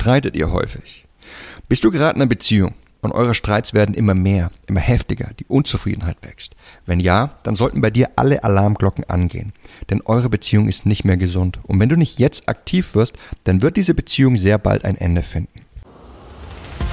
Streitet ihr häufig? Bist du gerade in einer Beziehung und eure Streits werden immer mehr, immer heftiger, die Unzufriedenheit wächst? Wenn ja, dann sollten bei dir alle Alarmglocken angehen, denn eure Beziehung ist nicht mehr gesund. Und wenn du nicht jetzt aktiv wirst, dann wird diese Beziehung sehr bald ein Ende finden.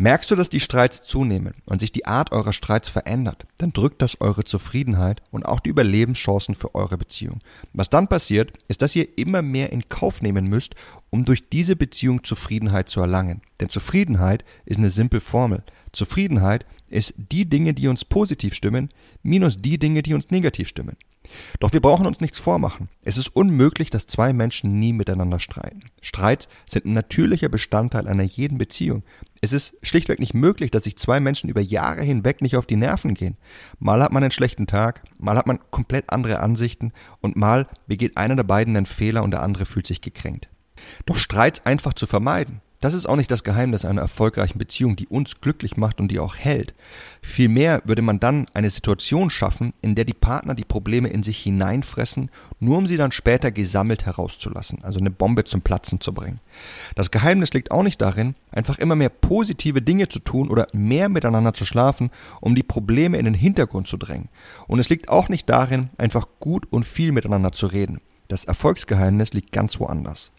Merkst du, dass die Streits zunehmen und sich die Art eurer Streits verändert, dann drückt das eure Zufriedenheit und auch die Überlebenschancen für eure Beziehung. Was dann passiert, ist, dass ihr immer mehr in Kauf nehmen müsst, um durch diese Beziehung Zufriedenheit zu erlangen. Denn Zufriedenheit ist eine simple Formel. Zufriedenheit ist die Dinge, die uns positiv stimmen, minus die Dinge, die uns negativ stimmen. Doch wir brauchen uns nichts vormachen. Es ist unmöglich, dass zwei Menschen nie miteinander streiten. Streits sind ein natürlicher Bestandteil einer jeden Beziehung. Es ist schlichtweg nicht möglich, dass sich zwei Menschen über Jahre hinweg nicht auf die Nerven gehen. Mal hat man einen schlechten Tag, mal hat man komplett andere Ansichten und mal begeht einer der beiden einen Fehler und der andere fühlt sich gekränkt. Doch Streits einfach zu vermeiden, das ist auch nicht das Geheimnis einer erfolgreichen Beziehung, die uns glücklich macht und die auch hält. Vielmehr würde man dann eine Situation schaffen, in der die Partner die Probleme in sich hineinfressen, nur um sie dann später gesammelt herauszulassen, also eine Bombe zum Platzen zu bringen. Das Geheimnis liegt auch nicht darin, einfach immer mehr positive Dinge zu tun oder mehr miteinander zu schlafen, um die Probleme in den Hintergrund zu drängen. Und es liegt auch nicht darin, einfach gut und viel miteinander zu reden. Das Erfolgsgeheimnis liegt ganz woanders.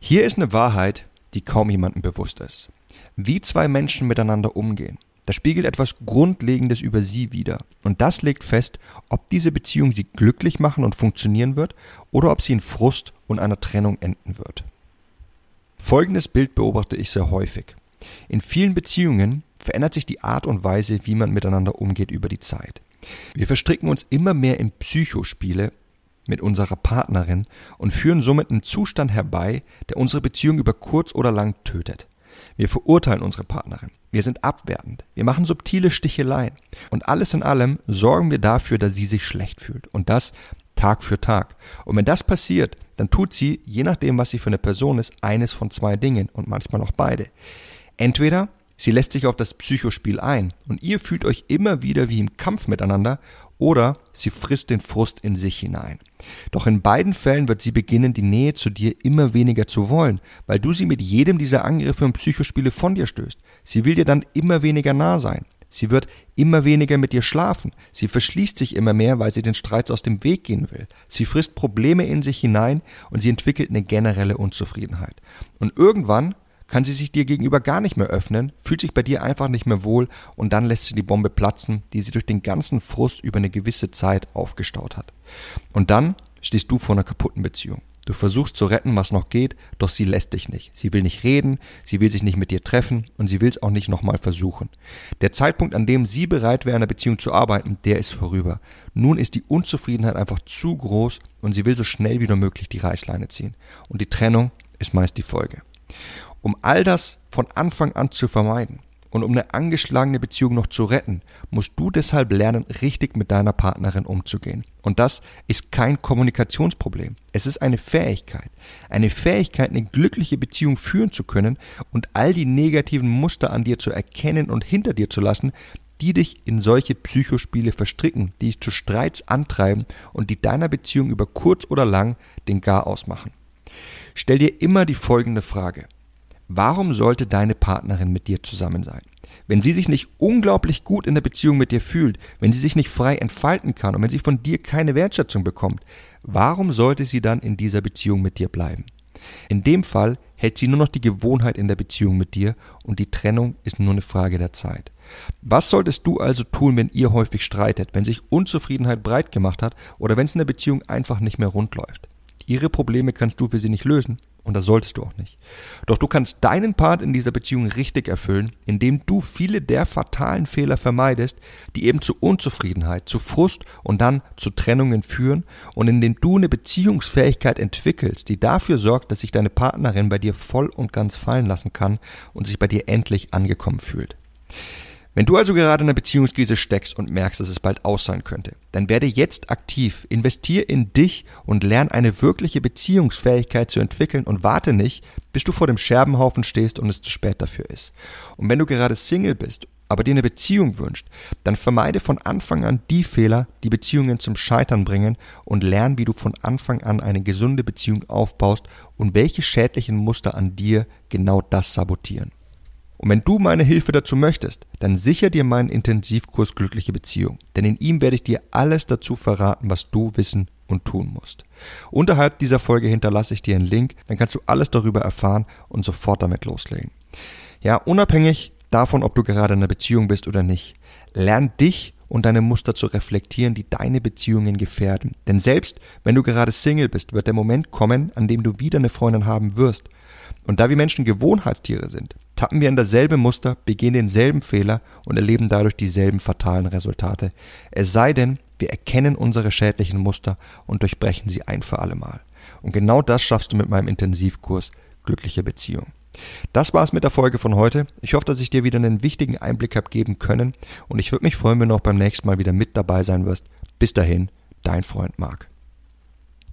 Hier ist eine Wahrheit, die kaum jemandem bewusst ist. Wie zwei Menschen miteinander umgehen, das spiegelt etwas Grundlegendes über sie wider. Und das legt fest, ob diese Beziehung sie glücklich machen und funktionieren wird oder ob sie in Frust und einer Trennung enden wird. Folgendes Bild beobachte ich sehr häufig. In vielen Beziehungen verändert sich die Art und Weise, wie man miteinander umgeht über die Zeit. Wir verstricken uns immer mehr in Psychospiele mit unserer Partnerin und führen somit einen Zustand herbei, der unsere Beziehung über kurz oder lang tötet. Wir verurteilen unsere Partnerin. Wir sind abwertend. Wir machen subtile Sticheleien. Und alles in allem sorgen wir dafür, dass sie sich schlecht fühlt. Und das Tag für Tag. Und wenn das passiert, dann tut sie, je nachdem, was sie für eine Person ist, eines von zwei Dingen und manchmal auch beide. Entweder sie lässt sich auf das Psychospiel ein und ihr fühlt euch immer wieder wie im Kampf miteinander oder sie frisst den Frust in sich hinein. Doch in beiden Fällen wird sie beginnen, die Nähe zu dir immer weniger zu wollen, weil du sie mit jedem dieser Angriffe und Psychospiele von dir stößt. Sie will dir dann immer weniger nah sein. Sie wird immer weniger mit dir schlafen. Sie verschließt sich immer mehr, weil sie den Streits aus dem Weg gehen will. Sie frisst Probleme in sich hinein und sie entwickelt eine generelle Unzufriedenheit. Und irgendwann kann sie sich dir gegenüber gar nicht mehr öffnen, fühlt sich bei dir einfach nicht mehr wohl und dann lässt sie die Bombe platzen, die sie durch den ganzen Frust über eine gewisse Zeit aufgestaut hat. Und dann stehst du vor einer kaputten Beziehung. Du versuchst zu retten, was noch geht, doch sie lässt dich nicht. Sie will nicht reden, sie will sich nicht mit dir treffen und sie will es auch nicht nochmal versuchen. Der Zeitpunkt, an dem sie bereit wäre, in einer Beziehung zu arbeiten, der ist vorüber. Nun ist die Unzufriedenheit einfach zu groß und sie will so schnell wie nur möglich die Reißleine ziehen. Und die Trennung ist meist die Folge. Um all das von Anfang an zu vermeiden und um eine angeschlagene Beziehung noch zu retten, musst du deshalb lernen, richtig mit deiner Partnerin umzugehen. Und das ist kein Kommunikationsproblem. Es ist eine Fähigkeit. Eine Fähigkeit, eine glückliche Beziehung führen zu können und all die negativen Muster an dir zu erkennen und hinter dir zu lassen, die dich in solche Psychospiele verstricken, die dich zu Streits antreiben und die deiner Beziehung über kurz oder lang den Gar ausmachen. Stell dir immer die folgende Frage. Warum sollte deine Partnerin mit dir zusammen sein? Wenn sie sich nicht unglaublich gut in der Beziehung mit dir fühlt, wenn sie sich nicht frei entfalten kann und wenn sie von dir keine Wertschätzung bekommt, warum sollte sie dann in dieser Beziehung mit dir bleiben? In dem Fall hält sie nur noch die Gewohnheit in der Beziehung mit dir und die Trennung ist nur eine Frage der Zeit. Was solltest du also tun, wenn ihr häufig streitet, wenn sich Unzufriedenheit breit gemacht hat oder wenn es in der Beziehung einfach nicht mehr rund läuft? Ihre Probleme kannst du für sie nicht lösen und das solltest du auch nicht. Doch du kannst deinen Part in dieser Beziehung richtig erfüllen, indem du viele der fatalen Fehler vermeidest, die eben zu Unzufriedenheit, zu Frust und dann zu Trennungen führen und indem du eine Beziehungsfähigkeit entwickelst, die dafür sorgt, dass sich deine Partnerin bei dir voll und ganz fallen lassen kann und sich bei dir endlich angekommen fühlt. Wenn du also gerade in einer Beziehungskrise steckst und merkst, dass es bald aus sein könnte, dann werde jetzt aktiv, investier in dich und lern eine wirkliche Beziehungsfähigkeit zu entwickeln und warte nicht, bis du vor dem Scherbenhaufen stehst und es zu spät dafür ist. Und wenn du gerade Single bist, aber dir eine Beziehung wünscht, dann vermeide von Anfang an die Fehler, die Beziehungen zum Scheitern bringen und lern, wie du von Anfang an eine gesunde Beziehung aufbaust und welche schädlichen Muster an dir genau das sabotieren. Und wenn du meine Hilfe dazu möchtest, dann sicher dir meinen Intensivkurs Glückliche Beziehung, denn in ihm werde ich dir alles dazu verraten, was du wissen und tun musst. Unterhalb dieser Folge hinterlasse ich dir einen Link, dann kannst du alles darüber erfahren und sofort damit loslegen. Ja, unabhängig davon, ob du gerade in einer Beziehung bist oder nicht, lern dich und deine Muster zu reflektieren, die deine Beziehungen gefährden. Denn selbst wenn du gerade Single bist, wird der Moment kommen, an dem du wieder eine Freundin haben wirst. Und da wir Menschen Gewohnheitstiere sind, tappen wir in dasselbe Muster, begehen denselben Fehler und erleben dadurch dieselben fatalen Resultate. Es sei denn, wir erkennen unsere schädlichen Muster und durchbrechen sie ein für allemal. Und genau das schaffst du mit meinem Intensivkurs Glückliche Beziehung. Das war's mit der Folge von heute. Ich hoffe, dass ich dir wieder einen wichtigen Einblick habe geben können und ich würde mich freuen, wenn du auch beim nächsten Mal wieder mit dabei sein wirst. Bis dahin, dein Freund Marc.